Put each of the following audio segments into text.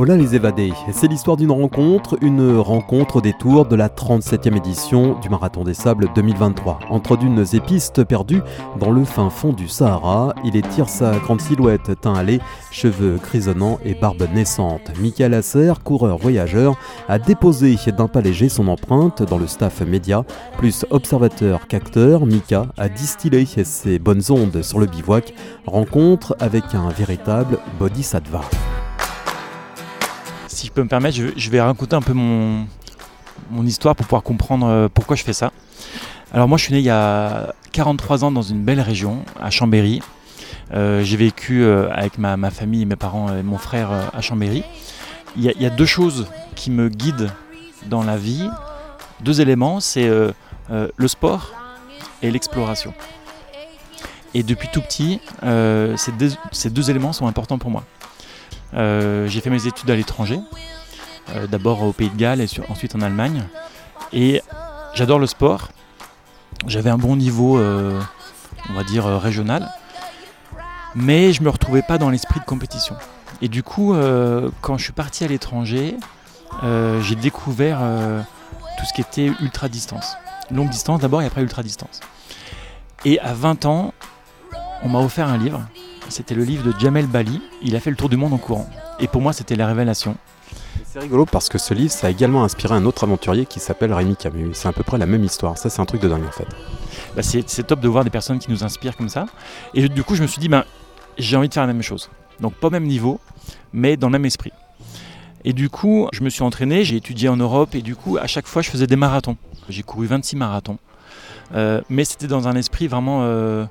Hola les évadés, c'est l'histoire d'une rencontre, une rencontre au détour de la 37e édition du Marathon des Sables 2023. Entre d'une épistes perdues dans le fin fond du Sahara, il étire sa grande silhouette, teint allé, cheveux grisonnants et barbe naissante. Michael Asser, coureur voyageur, a déposé d'un pas léger son empreinte dans le staff média. Plus observateur qu'acteur, Mika a distillé ses bonnes ondes sur le bivouac, rencontre avec un véritable bodhisattva si je peux me permettre, je, vais raconter un peu mon, histoire pour pouvoir comprendre euh, pourquoi je fais ça. Alors moi je suis né il y a 43 ans dans une belle région, à Chambéry. Euh, j'ai vécu euh, avec ma, famille, mes parents et mon frère à Chambéry. Il y, a, deux choses qui me guident dans la vie, deux éléments, c'est le sport et l'exploration. Et depuis tout petit, ces, deux, éléments sont importants pour moi. Euh, j'ai fait mes études à l'étranger, euh, d'abord au Pays de Galles et ensuite en Allemagne. Et j'adore le sport. J'avais un bon niveau, euh, on va dire, régional. Mais je ne me retrouvais pas dans l'esprit de compétition. Et du coup, quand je suis parti à l'étranger, j'ai découvert tout ce qui était ultra distance. Longue distance d'abord et après ultra distance. Et à 20 ans, on m'a offert un livre c'était le livre de Jamel Bali. Il a fait le tour du monde en courant. Et pour moi, c'était la révélation. C'est rigolo parce que ce livre, ça a également inspiré un autre aventurier qui s'appelle Rémi Camus. C'est à peu près la même histoire. Ça, c'est un truc de dingue en fait. Bah, c'est top de voir des personnes qui nous inspirent comme ça. Et du coup, je me suis dit, ben, j'ai envie de faire la même chose. Donc, pas au même niveau, mais dans le même esprit. Et du coup, je me suis entraîné, j'ai étudié en Europe et du coup, à chaque fois, je faisais des marathons. J'ai couru 26 marathons. Euh, mais c'était dans un esprit vraiment euh,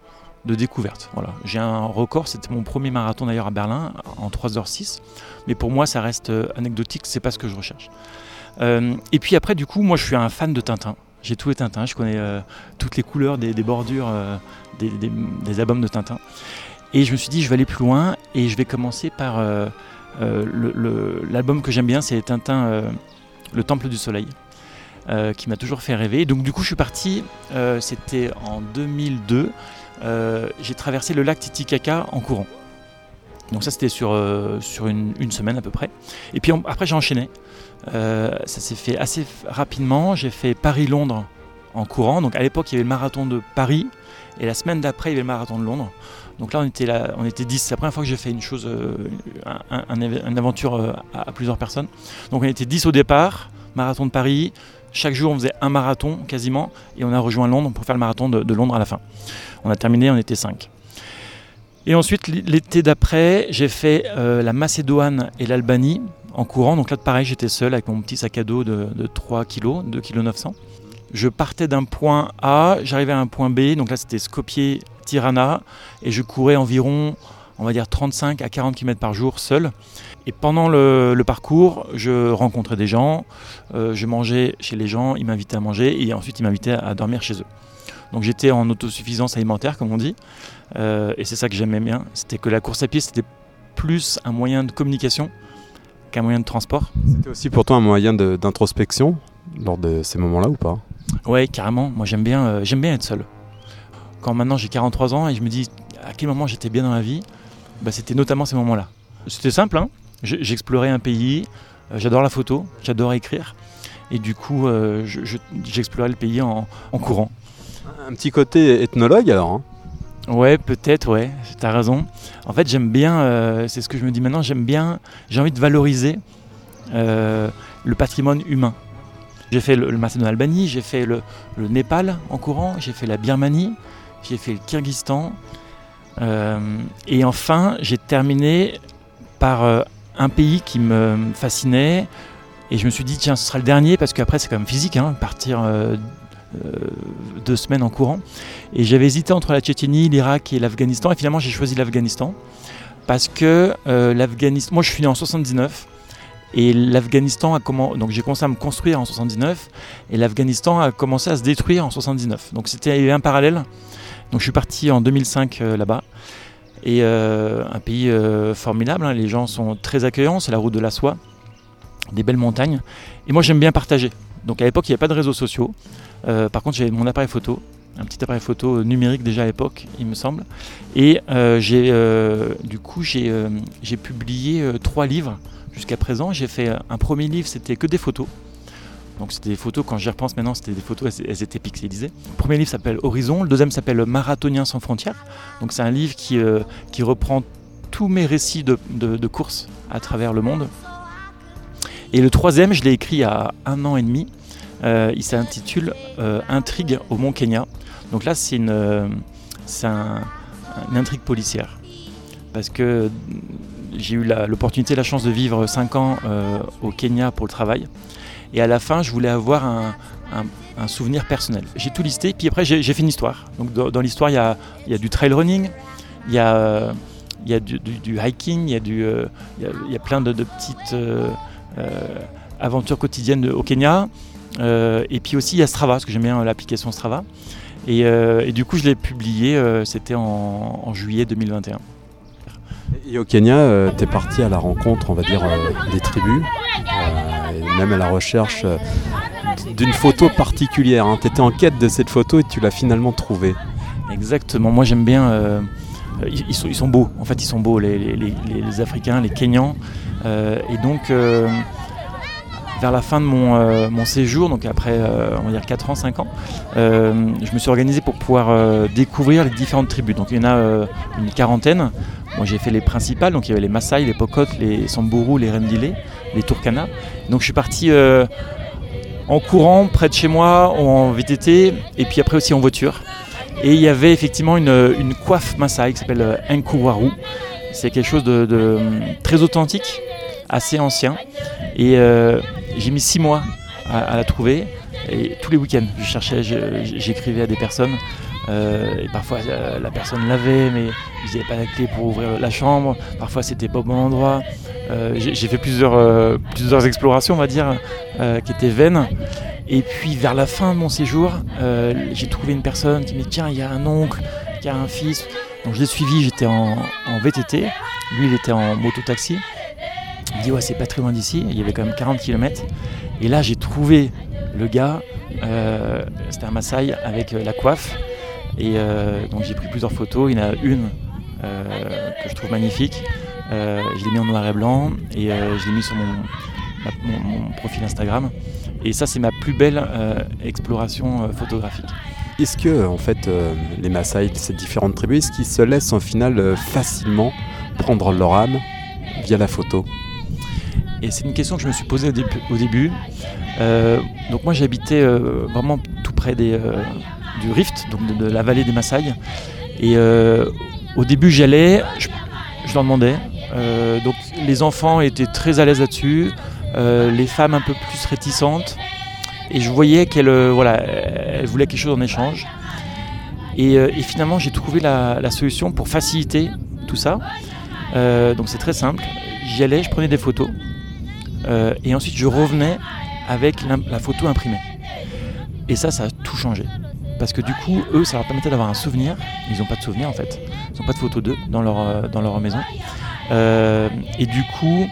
de découverte. Voilà. J'ai un record, c'était mon premier marathon d'ailleurs à Berlin en 3h06, mais pour moi ça reste euh, anecdotique, c'est pas ce que je recherche. Euh, et puis après, du coup, moi je suis un fan de Tintin. J'ai tous les Tintins, je connais euh, toutes les couleurs des, bordures des, albums de Tintin. Et je me suis dit, je vais aller plus loin et je vais commencer par l'album que j'aime bien, c'est Tintin, Le Temple du Soleil. Qui m'a toujours fait rêver. Donc du coup, je suis parti, c'était en 2002, euh, j'ai traversé le lac Titicaca en courant. Donc ça c'était sur, euh, sur une, semaine à peu près. Et puis après j'ai enchaîné. Euh, ça s'est fait assez rapidement. J'ai fait Paris-Londres en courant. Donc à l'époque il y avait le marathon de Paris. Et la semaine d'après il y avait le marathon de Londres. Donc là on était, on était 10. C'est la première fois que j'ai fait une chose, une aventure à, plusieurs personnes. Donc on était 10 au départ. Marathon de Paris, chaque jour, on faisait un marathon quasiment, et on a rejoint Londres pour faire le marathon de, Londres à la fin. On a terminé, on était 5. Et ensuite, l'été d'après, j'ai fait euh, la Macédoine et l'Albanie en courant. Donc là, pareil, j'étais seul avec mon petit sac à dos de, 3 kg, 2 kg 900. Je partais d'un point A, j'arrivais à un point B, donc là c'était Skopje, Tirana, et je courais environ, on va dire 35 à 40 km par jour seul. Et pendant le, parcours, je rencontrais des gens, euh, je mangeais chez les gens, ils m'invitaient à manger et ensuite ils m'invitaient à dormir chez eux. Donc j'étais en autosuffisance alimentaire, comme on dit, euh, et c'est ça que j'aimais bien. C'était que la course à pied, c'était plus un moyen de communication qu'un moyen de transport. C'était aussi pour toi un moyen d'introspection lors de ces moments-là ou pas? Ouais, carrément. Moi j'aime bien, euh, j'aime bien être seul. Quand maintenant j'ai 43 ans et je me dis à quel moment j'étais bien dans ma vie, bah, c'était notamment ces moments-là. C'était simple, hein J'explorais un pays, euh, j'adore la photo, j'adore écrire. Et du coup, euh, j'explorais le pays en, courant. Un petit côté ethnologue alors hein Ouais, peut-être, ouais, t'as raison. En fait, j'aime bien, euh, c'est ce que je me dis maintenant, j'aime bien, j'ai envie de valoriser le patrimoine humain. J'ai fait le, le Macédoine Albanie, j'ai fait le, Népal en courant, j'ai fait la Birmanie, j'ai fait le Kyrgyzstan. Et enfin, j'ai terminé par un pays qui me fascinait. Et je me suis dit, tiens, ce sera le dernier, parce qu'après, c'est quand même physique, hein, partir euh, euh, deux semaines en courant. Et j'avais hésité entre la Tchétchénie, l'Irak et l'Afghanistan. Et finalement, j'ai choisi l'Afghanistan. Parce que euh, l'Afghanistan. Moi, je suis né en 79. Et l'Afghanistan a commencé. Donc, j'ai commencé à me construire en 79. Et l'Afghanistan a commencé à se détruire en 79. Donc, c'était un parallèle. Donc, je suis parti en 2005 là-bas. Et euh, un pays euh, formidable, hein. les gens sont très accueillants, c'est la route de la soie, des belles montagnes. Et moi j'aime bien partager. Donc à l'époque il n'y avait pas de réseaux sociaux. Euh, par contre j'avais mon appareil photo, un petit appareil photo numérique déjà à l'époque, il me semble. Et j'ai du coup j'ai publié trois livres jusqu'à présent. J'ai fait un premier livre, c'était que des photos. Donc c'était des photos, quand j'y repense maintenant, c'était des photos, elles, étaient pixelisées. Le premier livre s'appelle Horizon, le deuxième s'appelle Marathonien sans frontières. Donc c'est un livre qui, euh, qui reprend tous mes récits de, de, courses à travers le monde. Et le troisième, je l'ai écrit il y a un an et demi. Euh, il s'intitule euh, Intrigue au Mont Kenya. Donc là, c'est une, un, une intrigue policière. Parce que j'ai eu l'opportunité, la, chance de vivre 5 ans au Kenya pour le travail. Et à la fin, je voulais avoir un, souvenir personnel. J'ai tout listé, puis après, j'ai fait une histoire. Donc, dans, l'histoire, il y a, du trail running, il y a, du, hiking, euh, il y a, plein de, petites euh, euh, aventures quotidiennes au Kenya. et puis aussi, il y a Strava, parce que j'aime bien l'application Strava. Et, du coup, je l'ai publié, c'était en, en, juillet 2021. Et au Kenya, tu es parti à la rencontre, on va dire, des tribus même à la recherche euh, d'une photo particulière. Hein. Tu étais en quête de cette photo et tu l'as finalement trouvée. Exactement, moi j'aime bien... Euh, ils, sont, beaux, en fait ils sont beaux, les, Africains, les Kenyans. Euh, et donc vers la fin de mon, mon séjour, donc après on va dire 4 ans, 5 ans, je me suis organisé pour pouvoir découvrir les différentes tribus. Donc il y en a une quarantaine. Moi j'ai fait les principales, donc il y avait les Maasai, les Pokot, les Samburu, les Rendile, les Turkana. Donc je suis parti euh, en courant près de chez moi, en VTT, et puis après aussi en voiture. Et il y avait effectivement une, coiffe Maasai qui s'appelle euh, Nkuwaru. C'est quelque chose de, très authentique, assez ancien. Euh, j'ai mis six mois à, la trouver. Et tous les week-ends, je cherchais, j'écrivais à des personnes. et parfois la personne l'avait, mais ils n'avaient pas la clé pour ouvrir la chambre. Parfois c'était pas au bon endroit. Euh, j'ai fait plusieurs, euh, explorations, on va dire, euh, qui étaient vaines. Et puis vers la fin de mon séjour, j'ai trouvé une personne qui me dit tiens, il y a un oncle, qui a un fils. Donc je l'ai suivi, j'étais en, VTT, lui il était en moto-taxi. Me dit ouais c'est pas très loin d'ici, il y avait quand même 40 km. Et là j'ai trouvé le gars, c'était un Maasai avec la coiffe. Et donc j'ai pris plusieurs photos, il y en a une que je trouve magnifique. Euh, je l'ai mis en noir et blanc et euh, je l'ai mis sur mon, profil Instagram. Et ça, c'est ma plus belle euh, exploration photographique. Est-ce que, en fait, les Maasai, ces différentes tribus, est-ce qu'ils se laissent en final facilement prendre leur âme via la photo? Et c'est une question que je me suis posée au, début. donc moi, j'habitais vraiment tout près des, du Rift, donc de, la vallée des Maasai. Et au début, j'allais, je, je leur demandais, euh, donc les enfants étaient très à l'aise là-dessus, euh, les femmes un peu plus réticentes. Et je voyais qu'elles euh, voilà, voulaient quelque chose en échange. Et, finalement, j'ai trouvé la, solution pour faciliter tout ça. donc c'est très simple. J'y allais, je prenais des photos. Et ensuite, je revenais avec la photo imprimée. Et ça, ça a tout changé. Parce que du coup, eux, ça leur permettait d'avoir un souvenir. Ils n'ont pas de souvenir en fait. Ils n'ont pas de photos d'eux dans leur, dans leur maison. Euh, et du coup,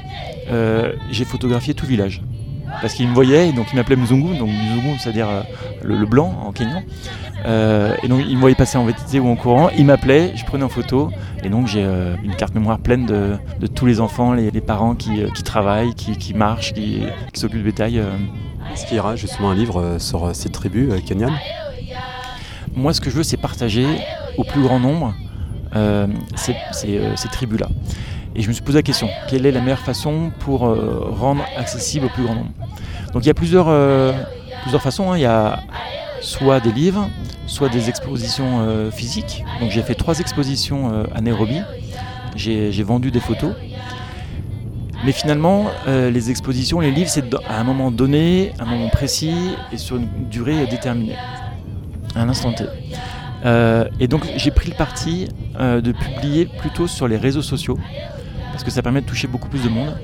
euh, j'ai photographié tout le village. Parce qu'ils me voyaient, donc ils m'appelaient Mzungu, donc Mzungu, c'est-à-dire euh, le, blanc en kenyan. Et donc ils me voyaient passer en VTT ou en courant, ils m'appelaient, je prenais en photo, et donc j'ai une carte mémoire pleine de, tous les enfants, les, parents qui, travaillent, qui, marchent, qui, s'occupent du bétail. Est-ce qu'il y aura justement un livre sur ces tribus kenyanes Moi, ce que je veux, c'est partager au plus grand nombre ces tribus-là. Et je me suis posé la question, quelle est la meilleure façon pour euh, rendre accessible au plus grand nombre? Donc il y a plusieurs, euh, plusieurs façons. Hein. Il y a soit des livres, soit des expositions euh, physiques. Donc j'ai fait trois expositions à Nairobi. J'ai vendu des photos. Mais finalement, les expositions, les livres, c'est à un moment donné, à un moment précis et sur une durée déterminée, à un instant T. et donc j'ai pris le parti de publier plutôt sur les réseaux sociaux parce que ça permet de toucher beaucoup plus de monde.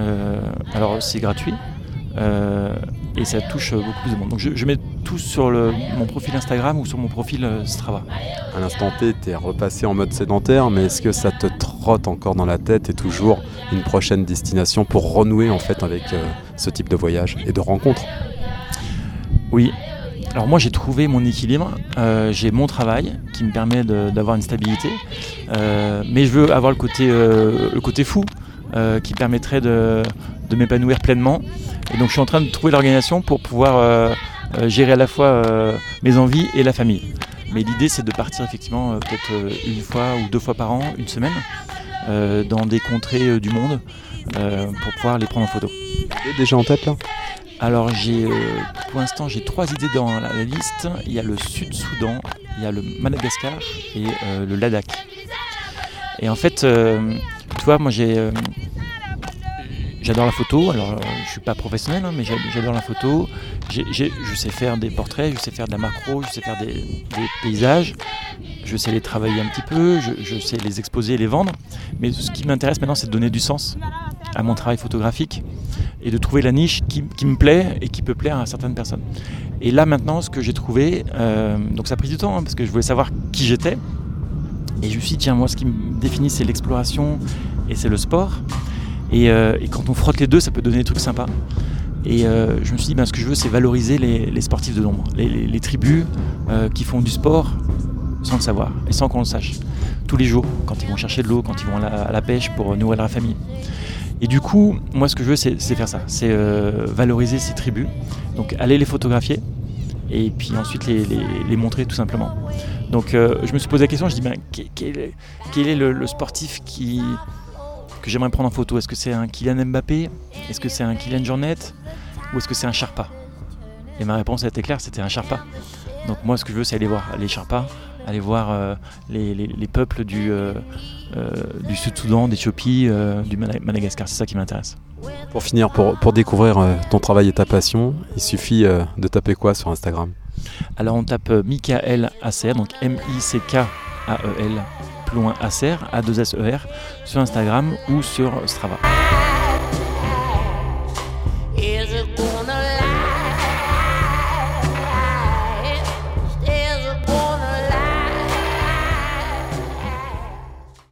Euh, alors c'est gratuit euh, et ça touche beaucoup plus de monde. Donc je, mets tout sur mon profil Instagram ou sur mon profil euh, Strava. À l'instant T, tu es repassé en mode sédentaire, mais est-ce que ça te trotte encore dans la tête et toujours une prochaine destination pour renouer en fait avec ce type de voyage et de rencontre? Oui, alors moi j'ai trouvé mon équilibre, euh, j'ai mon travail qui me permet d'avoir une stabilité, euh, mais je veux avoir le côté, euh, le côté fou, qui permettrait de, m'épanouir pleinement. Et donc je suis en train de trouver l'organisation pour pouvoir gérer à la fois mes envies et la famille. Mais l'idée c'est de partir effectivement peut-être une fois ou deux fois par an, une semaine, dans des contrées du monde pour pouvoir les prendre en photo. Déjà en tête là? Alors j'ai, euh, pour l'instant, j'ai trois idées dans la, liste. Il y a le Sud-Soudan, il y a le Madagascar et euh, le Ladakh. Et en fait, euh, tu vois, moi j'ai, j'adore la photo. Alors je suis pas professionnel, hein, mais j'adore la photo. je sais faire des portraits, je sais faire de la macro, je sais faire des, paysages. Je sais les travailler un petit peu, je, sais les exposer, les vendre. Mais ce qui m'intéresse maintenant, c'est de donner du sens à mon travail photographique et de trouver la niche qui, me plaît et qui peut plaire à certaines personnes. Et là maintenant, ce que j'ai trouvé, euh, donc ça a pris du temps hein, parce que je voulais savoir qui j'étais. Et je me suis dit, tiens, moi ce qui me définit, c'est l'exploration et c'est le sport. Et, euh, quand on frotte les deux, ça peut donner des trucs sympas. Et euh, je me suis dit, ben, ce que je veux, c'est valoriser les, sportifs de l'ombre, les, tribus qui font du sport sans le savoir et sans qu'on le sache. Tous les jours, quand ils vont chercher de l'eau, quand ils vont à la pêche pour nourrir la famille. Et du coup, moi, ce que je veux, c'est faire ça. C'est euh, valoriser ces tribus. Donc, aller les photographier et puis ensuite les, montrer tout simplement. Donc, euh, je me suis posé la question, je dis, ben, quel, est, le, sportif qui, que j'aimerais prendre en photo Est-ce que c'est un Kylian Mbappé? Est-ce que c'est un Kylian Jornet? Ou est-ce que c'est un Sharpa? Et ma réponse a été claire, c'était un Sharpa. Donc, moi, ce que je veux, c'est aller voir les Sharpas, aller voir euh, les, peuples du, euh, euh, du Sud-Soudan, d'Éthiopie, du Madagascar. C'est ça qui m'intéresse. Pour finir, pour, pour découvrir ton travail et ta passion, il suffit de taper quoi sur Instagram? Alors on tape Michael Acer, donc M-I-C-K-A-E-L, plus loin Acer, A-2-S-E-R, sur Instagram ou sur Strava.